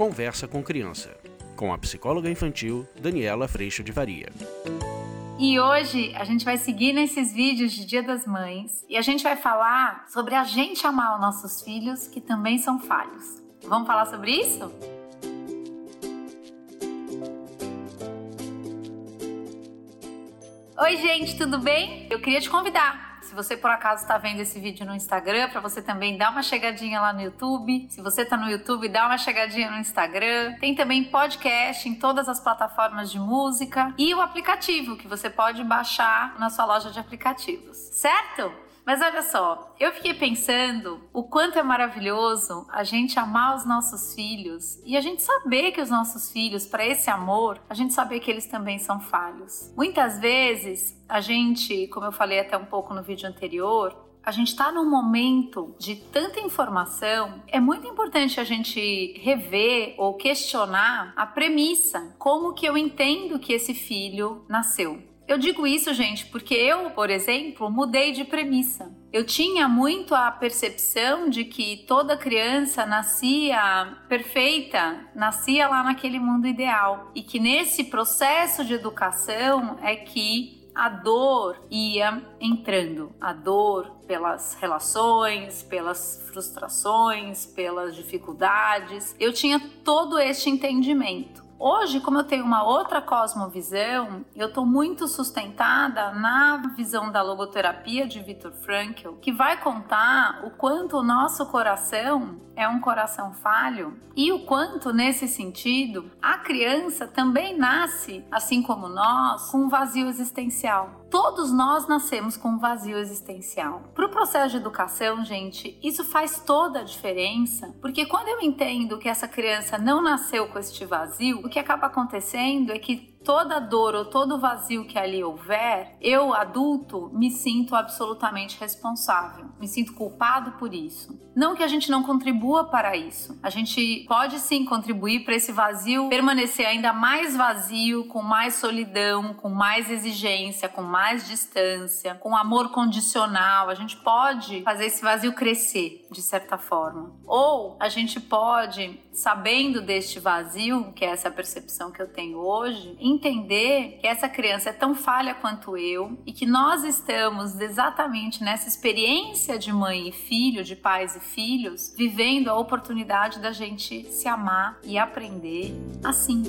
Conversa com Criança, com a psicóloga infantil Daniela Freixo de Varia. E hoje a gente vai seguir nesses vídeos de Dia das Mães e a gente vai falar sobre a gente amar os nossos filhos que também são falhos. Vamos falar sobre isso? Oi, gente, tudo bem? Eu queria te convidar. Se você por acaso está vendo esse vídeo no Instagram, para você também dar uma chegadinha lá no YouTube. Se você está no YouTube, dá uma chegadinha no Instagram. Tem também podcast em todas as plataformas de música e o aplicativo que você pode baixar na sua loja de aplicativos, certo? Mas olha só, eu fiquei pensando o quanto é maravilhoso a gente amar os nossos filhos e a gente saber que os nossos filhos, para esse amor, a gente saber que eles também são falhos. Muitas vezes a gente, como eu falei até um pouco no vídeo anterior, a gente está num momento de tanta informação, é muito importante a gente rever ou questionar a premissa, como que eu entendo que esse filho nasceu. Eu digo isso, gente, porque eu, por exemplo, mudei de premissa. Eu tinha muito a percepção de que toda criança nascia perfeita, nascia lá naquele mundo ideal e que nesse processo de educação é que a dor ia entrando, a dor pelas relações, pelas frustrações, pelas dificuldades. Eu tinha todo este entendimento. Hoje, como eu tenho uma outra cosmovisão, eu estou muito sustentada na visão da logoterapia de Viktor Frankl, que vai contar o quanto o nosso coração é um coração falho e o quanto, nesse sentido, a criança também nasce, assim como nós, com um vazio existencial. Todos nós nascemos com um vazio existencial. Para o processo de educação, gente, isso faz toda a diferença, porque quando eu entendo que essa criança não nasceu com este vazio, o que acaba acontecendo é que toda dor ou todo vazio que ali houver, eu, adulto, me sinto absolutamente responsável, me sinto culpado por isso. Não que a gente não contribua para isso, a gente pode sim contribuir para esse vazio permanecer ainda mais vazio, com mais solidão, com mais exigência, com mais distância, com amor condicional. A gente pode fazer esse vazio crescer, de certa forma. Ou a gente pode, sabendo deste vazio, que é essa percepção que eu tenho hoje, entender que essa criança é tão falha quanto eu e que nós estamos exatamente nessa experiência de mãe e filho, de pais e filhos, vivendo a oportunidade da gente se amar e aprender assim.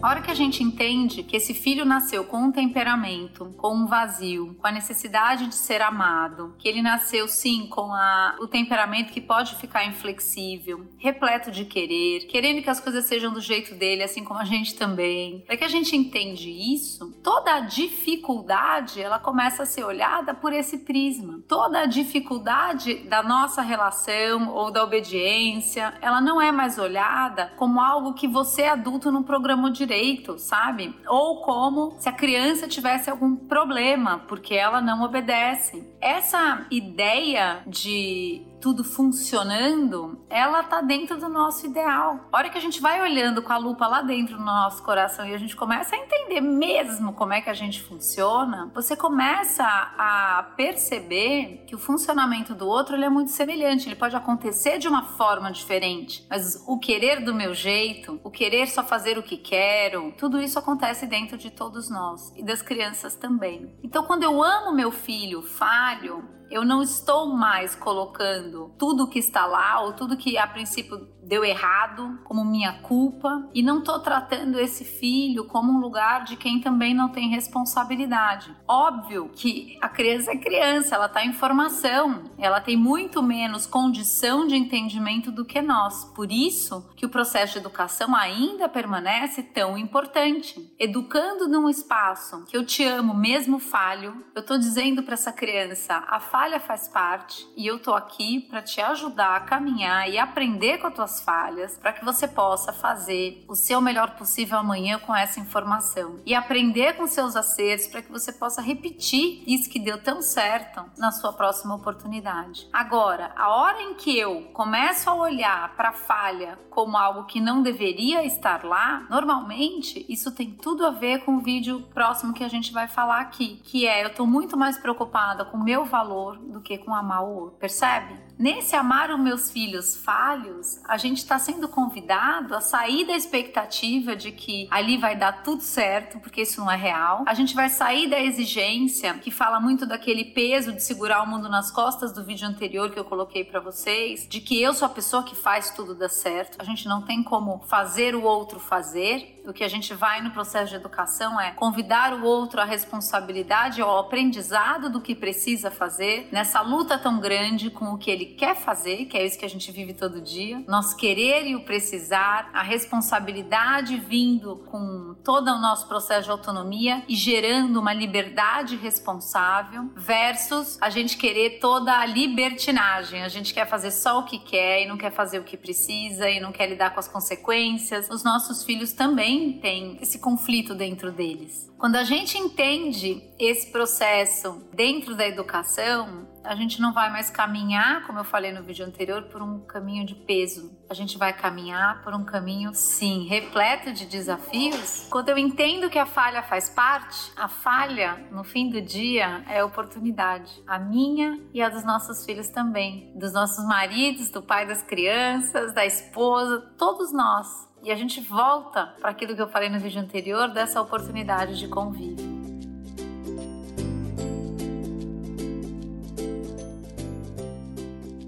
A hora que a gente entende que esse filho nasceu com um temperamento, com um vazio, com a necessidade de ser amado, que ele nasceu sim com a, o temperamento que pode ficar inflexível, repleto de querer, querendo que as coisas sejam do jeito dele, assim como a gente também. Para que a gente entende isso, toda a dificuldade ela começa a ser olhada por esse prisma. Toda a dificuldade da nossa relação ou da obediência, ela não é mais olhada como algo que você adulto não programou direito direito, sabe? Ou como se a criança tivesse algum problema porque ela não obedece. Essa ideia de tudo funcionando, ela tá dentro do nosso ideal. A hora que a gente vai olhando com a lupa lá dentro do nosso coração e a gente começa a entender mesmo como é que a gente funciona, você começa a perceber que o funcionamento do outro ele é muito semelhante, ele pode acontecer de uma forma diferente, mas o querer do meu jeito, o querer só fazer o que quero, tudo isso acontece dentro de todos nós e das crianças também. Então, quando eu amo meu filho falho, eu não estou mais colocando tudo que está lá ou tudo que a princípio deu errado como minha culpa e não estou tratando esse filho como um lugar de quem também não tem responsabilidade. Óbvio que a criança é criança, ela está em formação, ela tem muito menos condição de entendimento do que nós. Por isso que o processo de educação ainda permanece tão importante. Educando num espaço que eu te amo mesmo falho, eu estou dizendo para essa criança, a falha faz parte e eu estou aqui para te ajudar a caminhar e aprender com as tuas falhas, para que você possa fazer o seu melhor possível amanhã com essa informação e aprender com seus acertos para que você possa repetir isso que deu tão certo na sua próxima oportunidade. Agora, a hora em que eu começo a olhar para a falha como algo que não deveria estar lá, normalmente isso tem tudo a ver com o vídeo próximo que a gente vai falar aqui, que é eu estou muito mais preocupada com o meu valor do que com amar o outro, percebe? Nesse amar os meus filhos falhos, a gente está sendo convidado a sair da expectativa de que ali vai dar tudo certo, porque isso não é real. A gente vai sair da exigência que fala muito daquele peso de segurar o mundo nas costas do vídeo anterior que eu coloquei para vocês, de que eu sou a pessoa que faz tudo dar certo. A gente não tem como fazer o outro fazer. O que a gente vai no processo de educação é convidar o outro à responsabilidade, ao aprendizado do que precisa fazer, nessa luta tão grande com o que ele quer fazer, que é isso que a gente vive todo dia, nós querer e o precisar, a responsabilidade vindo com todo o nosso processo de autonomia e gerando uma liberdade responsável, versus a gente querer toda a libertinagem, a gente quer fazer só o que quer e não quer fazer o que precisa e não quer lidar com as consequências. Os nossos filhos também têm esse conflito dentro deles. Quando a gente entende esse processo dentro da educação, a gente não vai mais caminhar, como eu falei no vídeo anterior, por um caminho de peso. A gente vai caminhar por um caminho, sim, repleto de desafios. Quando eu entendo que a falha faz parte, a falha, no fim do dia, é oportunidade. A minha e a dos nossos filhos também. Dos nossos maridos, do pai das crianças, da esposa, todos nós. E a gente volta para aquilo que eu falei no vídeo anterior, dessa oportunidade de convívio.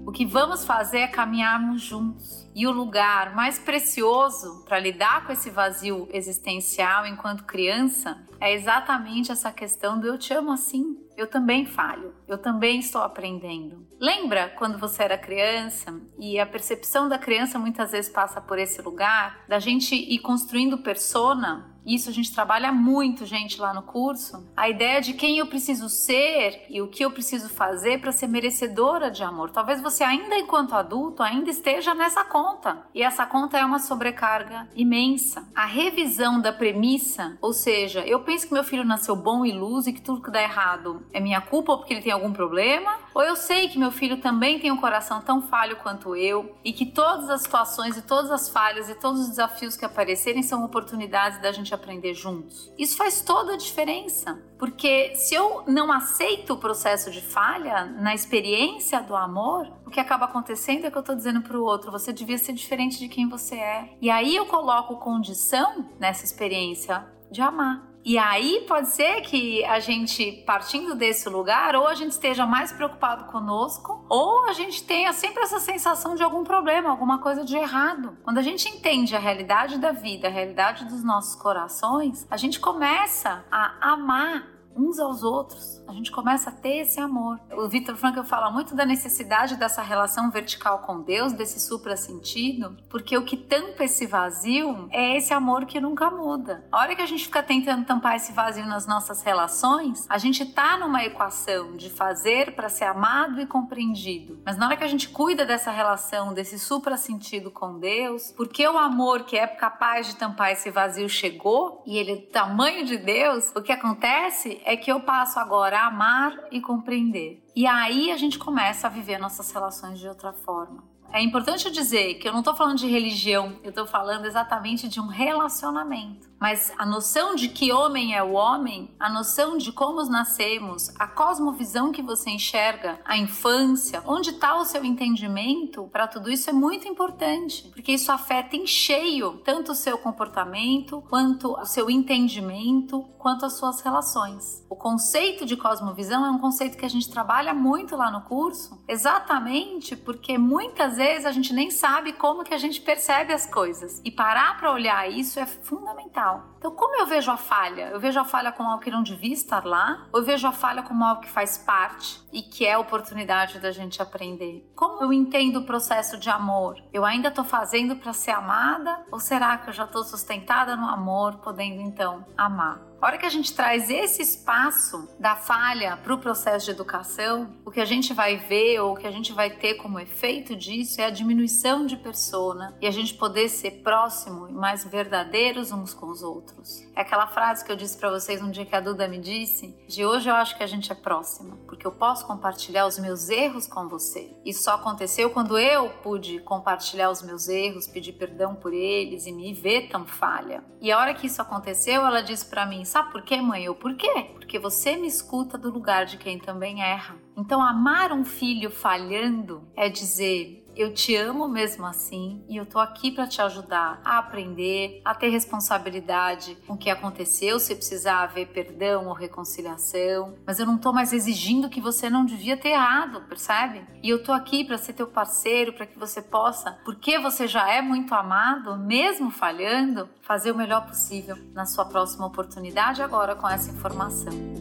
O que vamos fazer é caminharmos juntos. E o lugar mais precioso para lidar com esse vazio existencial enquanto criança é exatamente essa questão do eu te amo assim. Eu também falho, eu também estou aprendendo. Lembra quando você era criança e a percepção da criança muitas vezes passa por esse lugar da gente ir construindo persona isso a gente trabalha muito, gente, lá no curso. A ideia de quem eu preciso ser e o que eu preciso fazer para ser merecedora de amor. Talvez você ainda enquanto adulto ainda esteja nessa conta. E essa conta é uma sobrecarga imensa. A revisão da premissa, ou seja, eu penso que meu filho nasceu bom e luz e que tudo que dá errado é minha culpa ou porque ele tem algum problema, ou eu sei que meu filho também tem um coração tão falho quanto eu e que todas as situações e todas as falhas e todos os desafios que aparecerem são oportunidades da gente gente aprender juntos. Isso faz toda a diferença, porque se eu não aceito o processo de falha na experiência do amor, o que acaba acontecendo é que eu estou dizendo para o outro, você devia ser diferente de quem você é. E aí eu coloco condição nessa experiência de amar. E aí pode ser que a gente, partindo desse lugar, ou a gente esteja mais preocupado conosco, ou a gente tenha sempre essa sensação de algum problema, alguma coisa de errado. Quando a gente entende a realidade da vida, a realidade dos nossos corações, a gente começa a amar uns aos outros. A gente começa a ter esse amor. O Victor Frankl fala muito da necessidade dessa relação vertical com Deus, desse supra-sentido, porque o que tampa esse vazio é esse amor que nunca muda. A hora que a gente fica tentando tampar esse vazio nas nossas relações, a gente tá numa equação de fazer para ser amado e compreendido. Mas na hora que a gente cuida dessa relação, desse supra-sentido com Deus, porque o amor que é capaz de tampar esse vazio chegou e ele é tamanho de Deus, o que acontece é que eu passo agora a amar e compreender. E aí a gente começa a viver nossas relações de outra forma. É importante dizer que eu não estou falando de religião, eu estou falando exatamente de um relacionamento. Mas a noção de que homem é o homem, a noção de como nascemos, a cosmovisão que você enxerga, a infância, onde está o seu entendimento, para tudo isso é muito importante, porque isso afeta em cheio tanto o seu comportamento, quanto o seu entendimento, quanto as suas relações. O conceito de cosmovisão é um conceito que a gente trabalha muito lá no curso, exatamente porque muitas vezes a gente nem sabe como que a gente percebe as coisas. E parar para olhar isso é fundamental. Então, como eu vejo a falha? Eu vejo a falha como algo que não devia estar lá, ou eu vejo a falha como algo que faz parte e que é oportunidade da gente aprender? Como eu entendo o processo de amor? Eu ainda estou fazendo para ser amada, ou será que eu já estou sustentada no amor, podendo então amar? A hora que a gente traz esse espaço da falha para o processo de educação, o que a gente vai ver ou o que a gente vai ter como efeito disso é a diminuição de persona e a gente poder ser próximo e mais verdadeiros uns com os outros. É aquela frase que eu disse para vocês um dia que a Duda me disse: de hoje eu acho que a gente é próxima, porque eu posso compartilhar os meus erros com você. Isso só aconteceu quando eu pude compartilhar os meus erros, pedir perdão por eles e me ver tão falha. E a hora que isso aconteceu, ela disse para mim: Sabe por quê, mãe? Eu por quê? Porque você me escuta do lugar de quem também erra. Então, amar um filho falhando é dizer: eu te amo mesmo assim e eu tô aqui para te ajudar a aprender, a ter responsabilidade com o que aconteceu, se precisar haver perdão ou reconciliação, mas eu não tô mais exigindo que você não devia ter errado, percebe? E eu tô aqui para ser teu parceiro, para que você possa, porque você já é muito amado, mesmo falhando, fazer o melhor possível na sua próxima oportunidade agora com essa informação.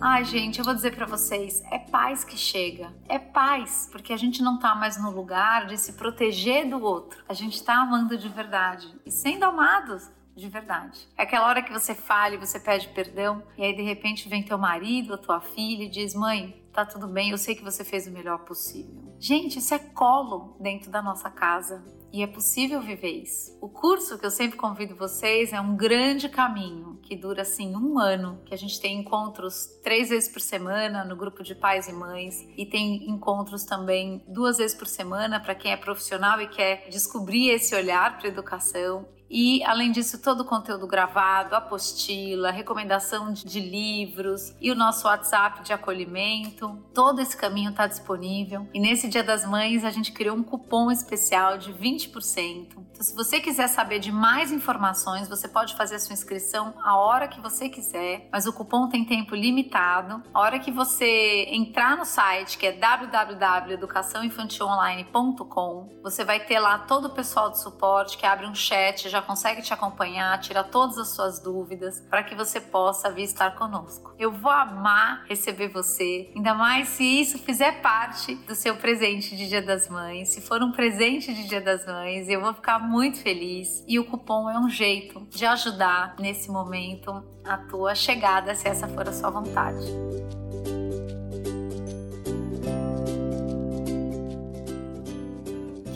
Ai, gente, eu vou dizer para vocês, é paz que chega. É paz, porque a gente não tá mais no lugar de se proteger do outro. A gente tá amando de verdade e sendo amados de verdade. É aquela hora que você fala e você pede perdão e aí de repente vem teu marido, a tua filha e diz: "Mãe, tá tudo bem, eu sei que você fez o melhor possível". Gente, isso é colo dentro da nossa casa. E é possível viver isso. O curso que eu sempre convido vocês é um grande caminho que dura assim um ano, que a gente tem encontros três vezes por semana no grupo de pais e mães e tem encontros também duas vezes por semana para quem é profissional e quer descobrir esse olhar para educação. E, além disso, todo o conteúdo gravado, apostila, recomendação de livros e o nosso WhatsApp de acolhimento. Todo esse caminho está disponível. E nesse Dia das Mães, a gente criou um cupom especial de 20%. Então, se você quiser saber de mais informações, você pode fazer a sua inscrição a hora que você quiser, mas o cupom tem tempo limitado. A hora que você entrar no site, que é www.educaçãoinfantilonline.com, você vai ter lá todo o pessoal de suporte que abre um chat, já consegue te acompanhar, tira todas as suas dúvidas para que você possa vir estar conosco. Eu vou amar receber você, ainda mais se isso fizer parte do seu presente de Dia das Mães. Se for um presente de Dia das Mães, eu vou ficar muito feliz. E o cupom é um jeito de ajudar nesse momento a tua chegada, se essa for a sua vontade.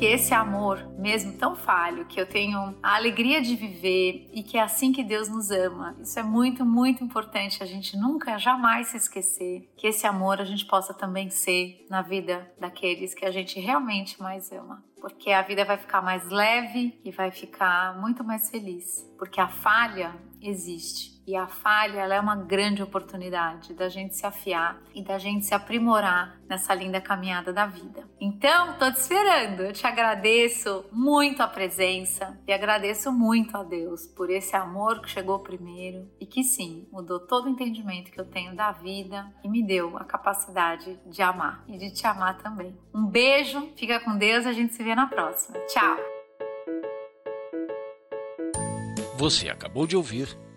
Que esse amor, mesmo tão falho, que eu tenho a alegria de viver e que é assim que Deus nos ama. Isso é muito, muito importante a gente nunca, jamais se esquecer que esse amor a gente possa também ser na vida daqueles que a gente realmente mais ama porque a vida vai ficar mais leve e vai ficar muito mais feliz, porque a falha existe. E a falha ela é uma grande oportunidade da gente se afiar e da gente se aprimorar nessa linda caminhada da vida. Então, tô te esperando. Eu te agradeço muito a presença e agradeço muito a Deus por esse amor que chegou primeiro e que sim, mudou todo o entendimento que eu tenho da vida e me deu a capacidade de amar e de te amar também. Um beijo, fica com Deus, a gente se vê na próxima. Tchau. Você acabou de ouvir